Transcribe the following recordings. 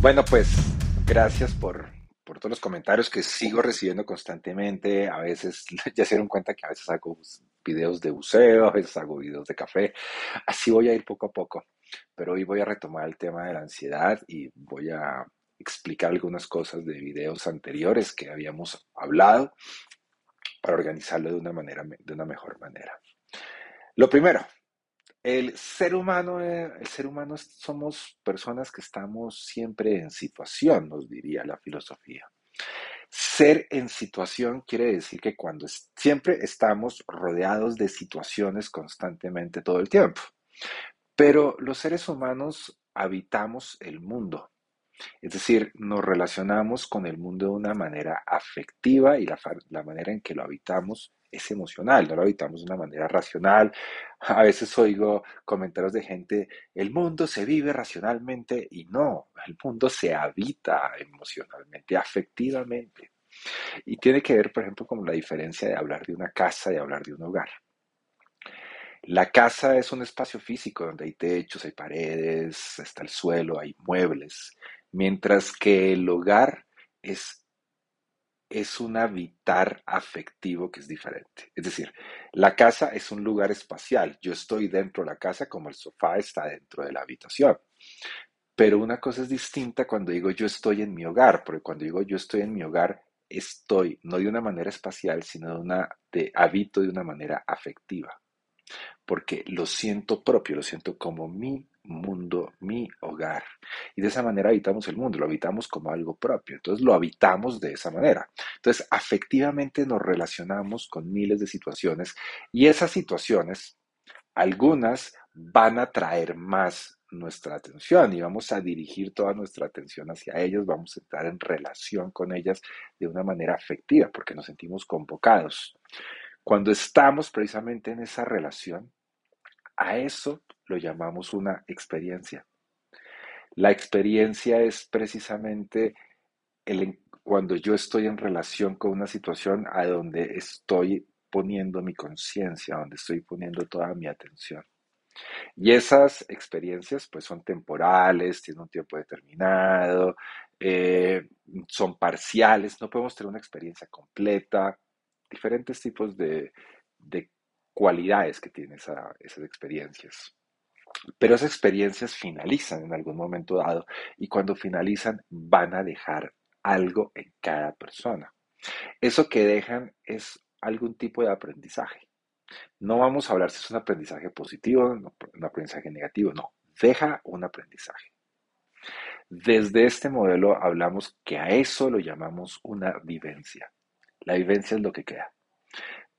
Bueno, pues gracias por, por todos los comentarios que sigo recibiendo constantemente. A veces ya se dieron cuenta que a veces hago videos de buceo, a veces hago videos de café. Así voy a ir poco a poco. Pero hoy voy a retomar el tema de la ansiedad y voy a explicar algunas cosas de videos anteriores que habíamos hablado para organizarlo de una manera, de una mejor manera. Lo primero, el ser humano, eh, el ser humano somos personas que estamos siempre en situación, nos diría la filosofía. Ser en situación quiere decir que cuando siempre estamos rodeados de situaciones constantemente todo el tiempo. Pero los seres humanos habitamos el mundo. Es decir, nos relacionamos con el mundo de una manera afectiva y la, la manera en que lo habitamos es emocional, no lo habitamos de una manera racional. A veces oigo comentarios de gente, el mundo se vive racionalmente y no, el mundo se habita emocionalmente, afectivamente. Y tiene que ver, por ejemplo, con la diferencia de hablar de una casa y hablar de un hogar. La casa es un espacio físico donde hay techos, hay paredes, está el suelo, hay muebles, mientras que el hogar es es un habitar afectivo que es diferente. Es decir, la casa es un lugar espacial. Yo estoy dentro de la casa como el sofá está dentro de la habitación. Pero una cosa es distinta cuando digo yo estoy en mi hogar, porque cuando digo yo estoy en mi hogar, estoy no de una manera espacial, sino de una de habito de una manera afectiva. Porque lo siento propio, lo siento como mi mundo, mi hogar. Y de esa manera habitamos el mundo, lo habitamos como algo propio. Entonces lo habitamos de esa manera. Entonces afectivamente nos relacionamos con miles de situaciones y esas situaciones, algunas van a traer más nuestra atención y vamos a dirigir toda nuestra atención hacia ellas, vamos a estar en relación con ellas de una manera afectiva porque nos sentimos convocados. Cuando estamos precisamente en esa relación, a eso lo llamamos una experiencia. La experiencia es precisamente el, cuando yo estoy en relación con una situación a donde estoy poniendo mi conciencia, donde estoy poniendo toda mi atención. Y esas experiencias pues son temporales, tienen un tiempo determinado, eh, son parciales, no podemos tener una experiencia completa, diferentes tipos de, cualidades que tienen esas experiencias. Pero esas experiencias finalizan en algún momento dado y cuando finalizan van a dejar algo en cada persona. Eso que dejan es algún tipo de aprendizaje. No vamos a hablar si es un aprendizaje positivo, un aprendizaje negativo, no, deja un aprendizaje. Desde este modelo hablamos que a eso lo llamamos una vivencia. La vivencia es lo que queda.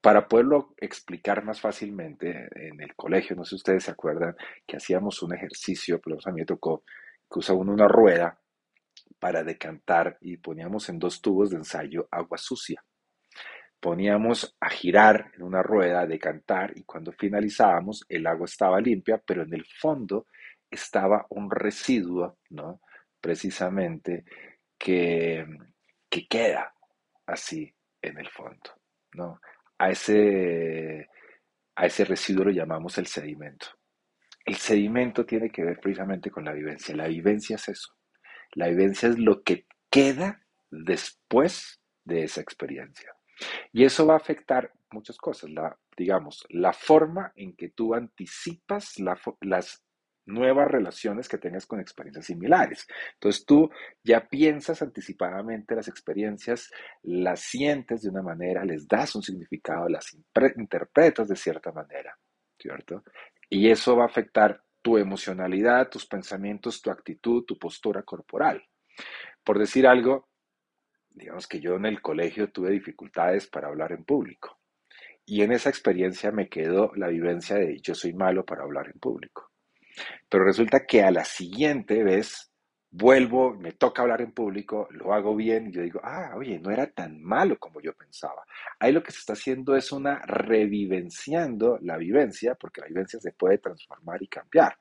Para poderlo explicar más fácilmente, en el colegio, no sé si ustedes se acuerdan, que hacíamos un ejercicio, pero a mí me tocó que usaba una rueda para decantar y poníamos en dos tubos de ensayo agua sucia. Poníamos a girar en una rueda, a decantar, y cuando finalizábamos, el agua estaba limpia, pero en el fondo estaba un residuo, ¿no? Precisamente que, que queda así en el fondo, ¿no? a ese, a ese residuo lo llamamos el sedimento. El sedimento tiene que ver precisamente con la vivencia. La vivencia es eso. La vivencia es lo que queda después de esa experiencia. Y eso va a afectar muchas cosas. Digamos, la forma en que tú anticipas las nuevas relaciones que tengas con experiencias similares. Entonces tú ya piensas anticipadamente las experiencias, las sientes de una manera, les das un significado, las interpretas de cierta manera, ¿cierto? Y eso va a afectar tu emocionalidad, tus pensamientos, tu actitud, tu postura corporal. Por decir algo, digamos que yo en el colegio tuve dificultades para hablar en público. Y en esa experiencia me quedó la vivencia de yo soy malo para hablar en público. Pero resulta que a la siguiente vez vuelvo, me toca hablar en público, lo hago bien y yo digo, ah, oye, no era tan malo como yo pensaba. Ahí lo que se está haciendo es una revivenciando la vivencia, porque la vivencia se puede transformar y cambiar.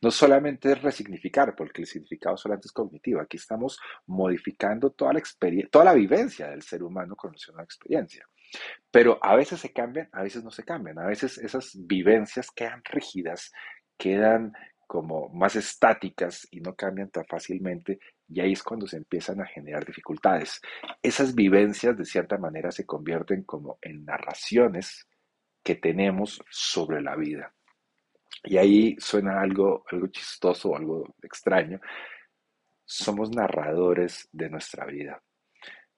No solamente es resignificar, porque el significado solamente es cognitivo. Aquí estamos modificando toda la experiencia, toda la vivencia del ser humano con relación a la experiencia. Pero a veces se cambian, a veces no se cambian. A veces esas vivencias quedan rígidas, quedan como más estáticas y no cambian tan fácilmente y ahí es cuando se empiezan a generar dificultades. Esas vivencias de cierta manera se convierten como en narraciones que tenemos sobre la vida. Y ahí suena algo, algo chistoso, algo extraño. Somos narradores de nuestra vida.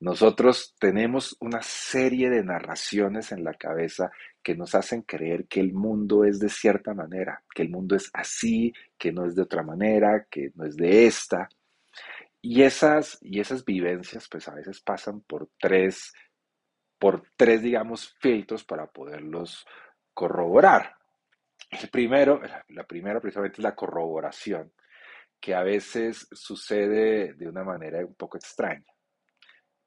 Nosotros tenemos una serie de narraciones en la cabeza que nos hacen creer que el mundo es de cierta manera, que el mundo es así, que no es de otra manera, que no es de esta. Y esas, y esas vivencias pues a veces pasan por tres, por tres, digamos, filtros para poderlos corroborar. El primero, la primera precisamente es la corroboración, que a veces sucede de una manera un poco extraña.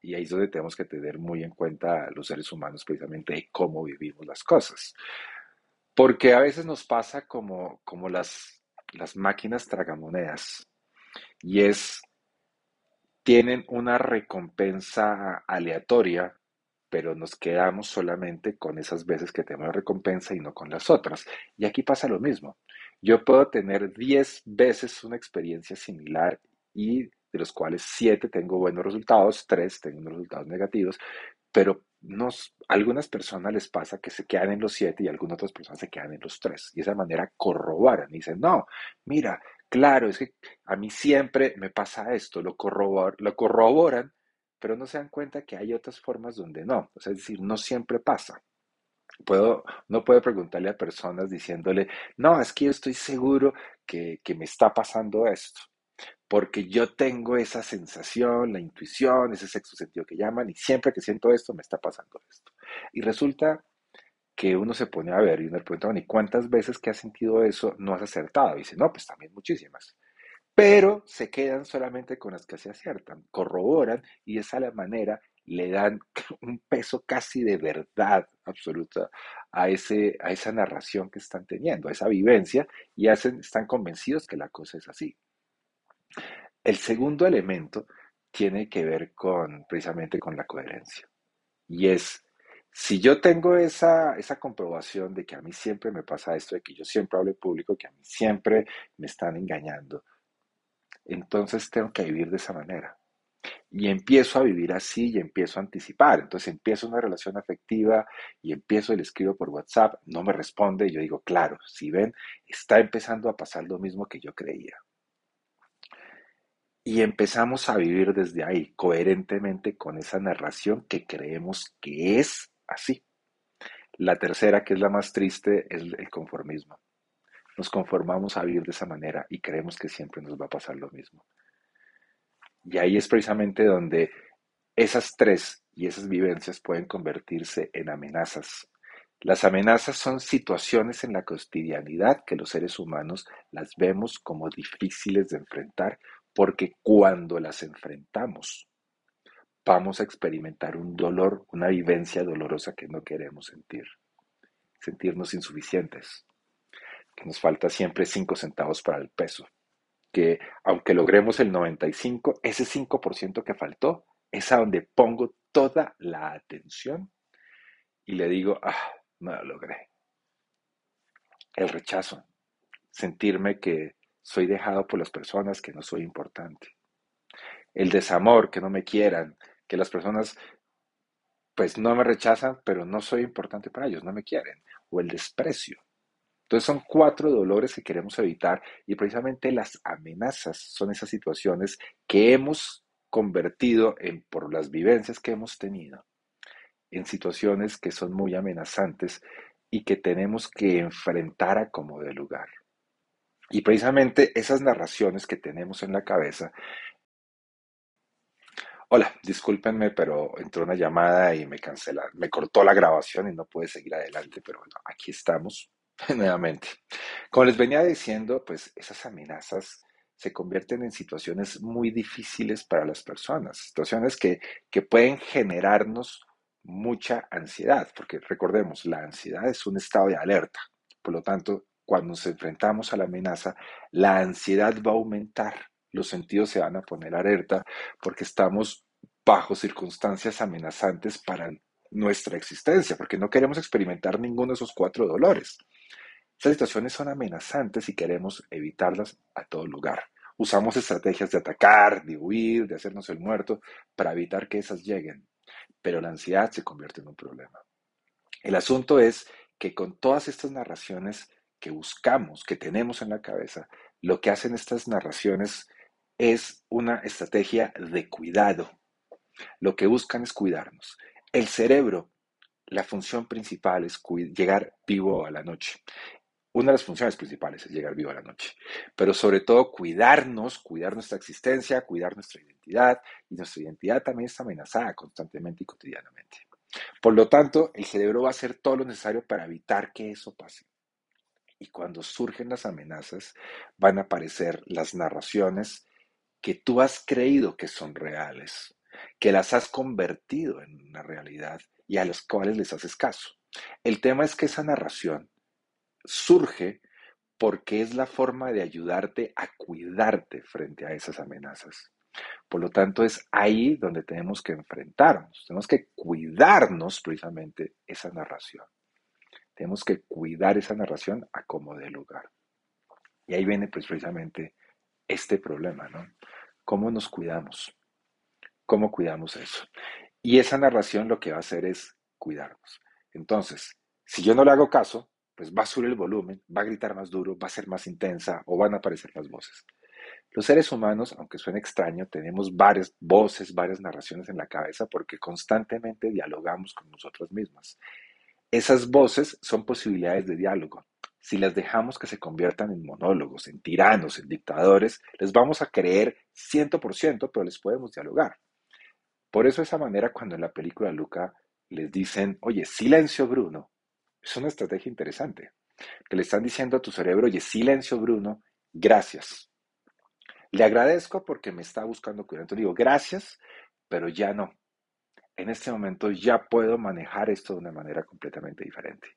Y ahí es donde tenemos que tener muy en cuenta los seres humanos precisamente cómo vivimos las cosas. Porque a veces nos pasa como, como las, las máquinas tragamonedas. Y es, tienen una recompensa aleatoria, pero nos quedamos solamente con esas veces que tenemos recompensa y no con las otras. Y aquí pasa lo mismo. Yo puedo tener 10 veces una experiencia similar y de los cuales siete tengo buenos resultados, tres tengo unos resultados negativos, pero nos, algunas personas les pasa que se quedan en los siete y algunas otras personas se quedan en los tres. Y de esa manera corroboran y dicen, no, mira, claro, es que a mí siempre me pasa esto, lo, lo corroboran, pero no se dan cuenta que hay otras formas donde no. Es decir, no siempre pasa. Puedo, no puede preguntarle a personas diciéndole, no, es que yo estoy seguro que, que me está pasando esto porque yo tengo esa sensación, la intuición, ese sexto sentido que llaman, y siempre que siento esto, me está pasando esto. Y resulta que uno se pone a ver y uno le pregunta, ¿y cuántas veces que has sentido eso no has acertado? Y dice, no, pues también muchísimas. Pero se quedan solamente con las que se aciertan, corroboran y de esa manera le dan un peso casi de verdad absoluta a, ese, a esa narración que están teniendo, a esa vivencia, y hacen, están convencidos que la cosa es así. El segundo elemento tiene que ver con precisamente con la coherencia. Y es, si yo tengo esa, esa comprobación de que a mí siempre me pasa esto, de que yo siempre hablo en público, que a mí siempre me están engañando, entonces tengo que vivir de esa manera. Y empiezo a vivir así y empiezo a anticipar. Entonces empiezo una relación afectiva y empiezo, le escribo por WhatsApp, no me responde, y yo digo, claro, si ven, está empezando a pasar lo mismo que yo creía. Y empezamos a vivir desde ahí, coherentemente con esa narración que creemos que es así. La tercera, que es la más triste, es el conformismo. Nos conformamos a vivir de esa manera y creemos que siempre nos va a pasar lo mismo. Y ahí es precisamente donde esas tres y esas vivencias pueden convertirse en amenazas. Las amenazas son situaciones en la cotidianidad que los seres humanos las vemos como difíciles de enfrentar porque cuando las enfrentamos, vamos a experimentar un dolor, una vivencia dolorosa que no queremos sentir. Sentirnos insuficientes, que nos falta siempre 5 centavos para el peso, que aunque logremos el 95, ese 5% que faltó es a donde pongo toda la atención y le digo, ah, no lo logré. El rechazo, sentirme que soy dejado por las personas, que no soy importante. El desamor, que no me quieran, que las personas pues no me rechazan, pero no soy importante para ellos, no me quieren. O el desprecio. Entonces son cuatro dolores que queremos evitar y precisamente las amenazas son esas situaciones que hemos convertido en, por las vivencias que hemos tenido, en situaciones que son muy amenazantes y que tenemos que enfrentar a como de lugar. Y precisamente esas narraciones que tenemos en la cabeza. Hola, discúlpenme, pero entró una llamada y me cancelaron, me cortó la grabación y no pude seguir adelante, pero bueno, aquí estamos nuevamente. Como les venía diciendo, pues esas amenazas se convierten en situaciones muy difíciles para las personas, situaciones que, que pueden generarnos mucha ansiedad, porque recordemos, la ansiedad es un estado de alerta. Por lo tanto, cuando nos enfrentamos a la amenaza, la ansiedad va a aumentar, los sentidos se van a poner alerta porque estamos bajo circunstancias amenazantes para nuestra existencia, porque no queremos experimentar ninguno de esos cuatro dolores. Esas situaciones son amenazantes y queremos evitarlas a todo lugar. Usamos estrategias de atacar, de huir, de hacernos el muerto para evitar que esas lleguen pero la ansiedad se convierte en un problema. El asunto es que con todas estas narraciones que buscamos, que tenemos en la cabeza, lo que hacen estas narraciones es una estrategia de cuidado. Lo que buscan es cuidarnos. El cerebro, la función principal es llegar vivo a la noche. Una de las funciones principales es llegar vivo a la noche, pero sobre todo cuidarnos, cuidar nuestra existencia, cuidar nuestra identidad, y nuestra identidad también está amenazada constantemente y cotidianamente. Por lo tanto, el cerebro va a hacer todo lo necesario para evitar que eso pase. Y cuando surgen las amenazas, van a aparecer las narraciones que tú has creído que son reales, que las has convertido en una realidad y a las cuales les haces caso. El tema es que esa narración surge porque es la forma de ayudarte a cuidarte frente a esas amenazas. Por lo tanto, es ahí donde tenemos que enfrentarnos, tenemos que cuidarnos precisamente esa narración. Tenemos que cuidar esa narración a como dé lugar. Y ahí viene pues precisamente este problema, ¿no? ¿Cómo nos cuidamos? ¿Cómo cuidamos eso? Y esa narración lo que va a hacer es cuidarnos. Entonces, si yo no le hago caso, pues va a subir el volumen, va a gritar más duro, va a ser más intensa o van a aparecer más voces. Los seres humanos, aunque suene extraño, tenemos varias voces, varias narraciones en la cabeza porque constantemente dialogamos con nosotras mismas. Esas voces son posibilidades de diálogo. Si las dejamos que se conviertan en monólogos, en tiranos, en dictadores, les vamos a creer 100%, pero les podemos dialogar. Por eso esa manera cuando en la película Luca les dicen, oye, silencio Bruno, es una estrategia interesante. Que le están diciendo a tu cerebro, oye, silencio Bruno, gracias. Le agradezco porque me está buscando cuidado. Entonces digo, gracias, pero ya no. En este momento ya puedo manejar esto de una manera completamente diferente.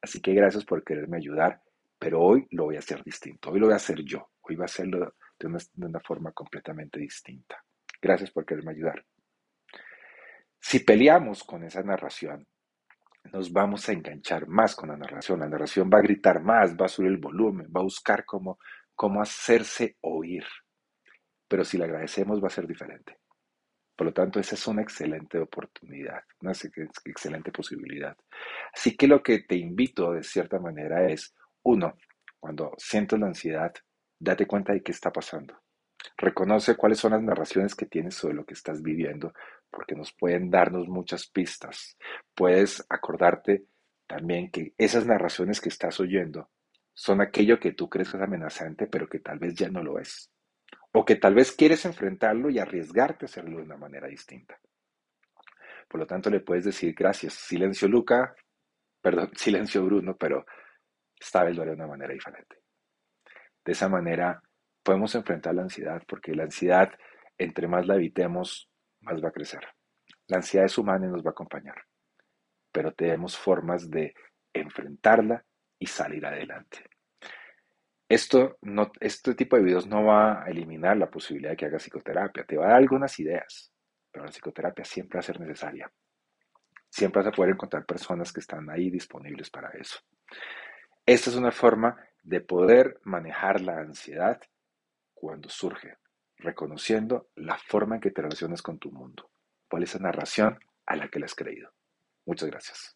Así que gracias por quererme ayudar, pero hoy lo voy a hacer distinto. Hoy lo voy a hacer yo. Hoy va a hacerlo de una, de una forma completamente distinta. Gracias por quererme ayudar. Si peleamos con esa narración, nos vamos a enganchar más con la narración. La narración va a gritar más, va a subir el volumen, va a buscar cómo, cómo hacerse oír. Pero si le agradecemos va a ser diferente. Por lo tanto, esa es una excelente oportunidad, una excelente posibilidad. Así que lo que te invito de cierta manera es, uno, cuando sientes la ansiedad, date cuenta de qué está pasando. Reconoce cuáles son las narraciones que tienes sobre lo que estás viviendo, porque nos pueden darnos muchas pistas. Puedes acordarte también que esas narraciones que estás oyendo son aquello que tú crees que es amenazante, pero que tal vez ya no lo es. O que tal vez quieres enfrentarlo y arriesgarte a hacerlo de una manera distinta. Por lo tanto, le puedes decir gracias, silencio Luca, perdón, silencio Bruno, pero esta vez lo haré de una manera diferente. De esa manera podemos enfrentar la ansiedad, porque la ansiedad, entre más la evitemos, más va a crecer. La ansiedad es humana y nos va a acompañar, pero tenemos formas de enfrentarla y salir adelante. Esto este tipo de videos no va a eliminar la posibilidad de que hagas psicoterapia, te va a dar algunas ideas, pero la psicoterapia siempre va a ser necesaria. Siempre vas a poder encontrar personas que están ahí disponibles para eso. Esta es una forma de poder manejar la ansiedad cuando surge, reconociendo la forma en que te relacionas con tu mundo. ¿Cuál es esa narración a la que le has creído? Muchas gracias.